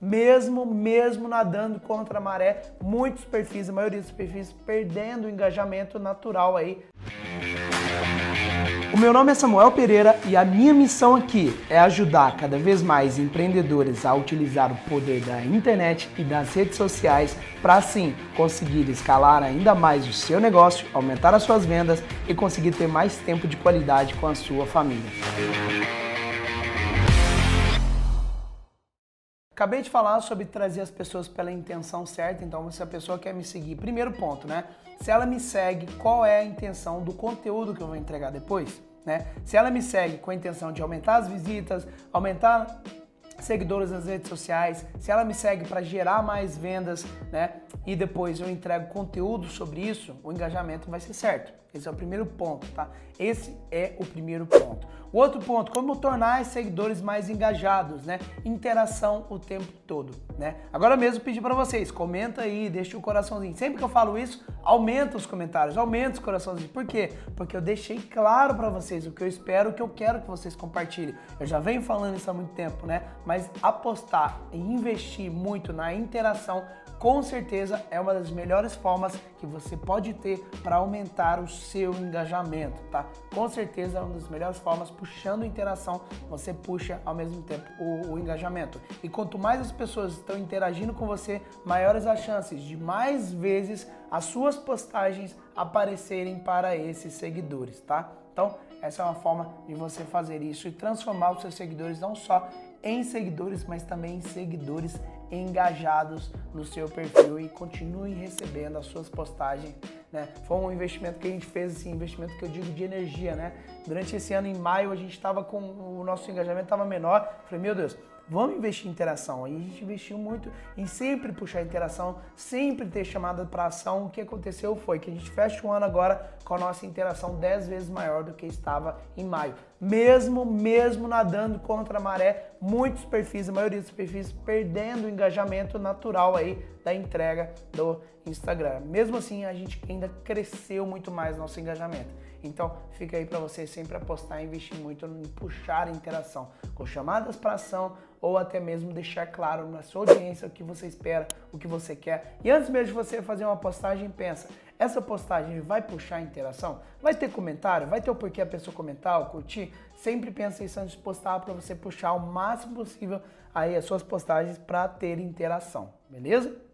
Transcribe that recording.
mesmo, mesmo nadando contra a maré, muitos perfis, a maioria dos perfis perdendo o engajamento natural aí. O meu nome é Samuel Pereira e a minha missão aqui é ajudar cada vez mais empreendedores a utilizar o poder da internet e das redes sociais para assim conseguir escalar ainda mais o seu negócio, aumentar as suas vendas e conseguir ter mais tempo de qualidade com a sua família. Acabei de falar sobre trazer as pessoas pela intenção certa, então se a pessoa quer me seguir, primeiro ponto, né? Se ela me segue, qual é a intenção do conteúdo que eu vou entregar depois, né? Se ela me segue com a intenção de aumentar as visitas, aumentar seguidores nas redes sociais, se ela me segue para gerar mais vendas, né? E depois eu entrego conteúdo sobre isso, o engajamento vai ser certo. Esse é o primeiro ponto, tá? Esse é o primeiro ponto. O outro ponto, como tornar os seguidores mais engajados, né? Interação o tempo todo, né? Agora mesmo pedir para vocês, comenta aí, deixa o coraçãozinho. Sempre que eu falo isso, aumenta os comentários, aumenta os coraçãozinhos. Por quê? Porque eu deixei claro para vocês o que eu espero, o que eu quero que vocês compartilhem. Eu já venho falando isso há muito tempo, né? Mas apostar e investir muito na interação com certeza é uma das melhores formas que você pode ter para aumentar o seu engajamento, tá? Com certeza é uma das melhores formas, puxando interação, você puxa ao mesmo tempo o, o engajamento. E quanto mais as pessoas estão interagindo com você, maiores as chances de mais vezes as suas postagens aparecerem para esses seguidores, tá? Então, essa é uma forma de você fazer isso e transformar os seus seguidores não só em seguidores, mas também em seguidores engajados no seu perfil e continuem recebendo as suas postagens. Né? Foi um investimento que a gente fez, assim, investimento que eu digo de energia, né? Durante esse ano, em maio, a gente estava com o nosso engajamento estava menor. Falei, meu Deus, vamos investir em interação. Aí a gente investiu muito em sempre puxar interação, sempre ter chamada para ação. O que aconteceu foi que a gente fecha o ano agora com a nossa interação 10 vezes maior do que estava em maio. Mesmo, mesmo nadando contra a maré, muitos perfis, a maioria dos perfis, perdendo o engajamento natural aí da entrega do Instagram. Mesmo assim, a gente ainda cresceu muito mais nosso engajamento. Então, fica aí para você sempre apostar e investir muito em puxar a interação, com chamadas para ação ou até mesmo deixar claro na sua audiência o que você espera, o que você quer. E antes mesmo de você fazer uma postagem, pensa, essa postagem vai puxar a interação? Vai ter comentário? Vai ter o porquê a pessoa comentar ou curtir? Sempre pensa isso antes de postar para você puxar o máximo possível aí as suas postagens para ter interação, beleza?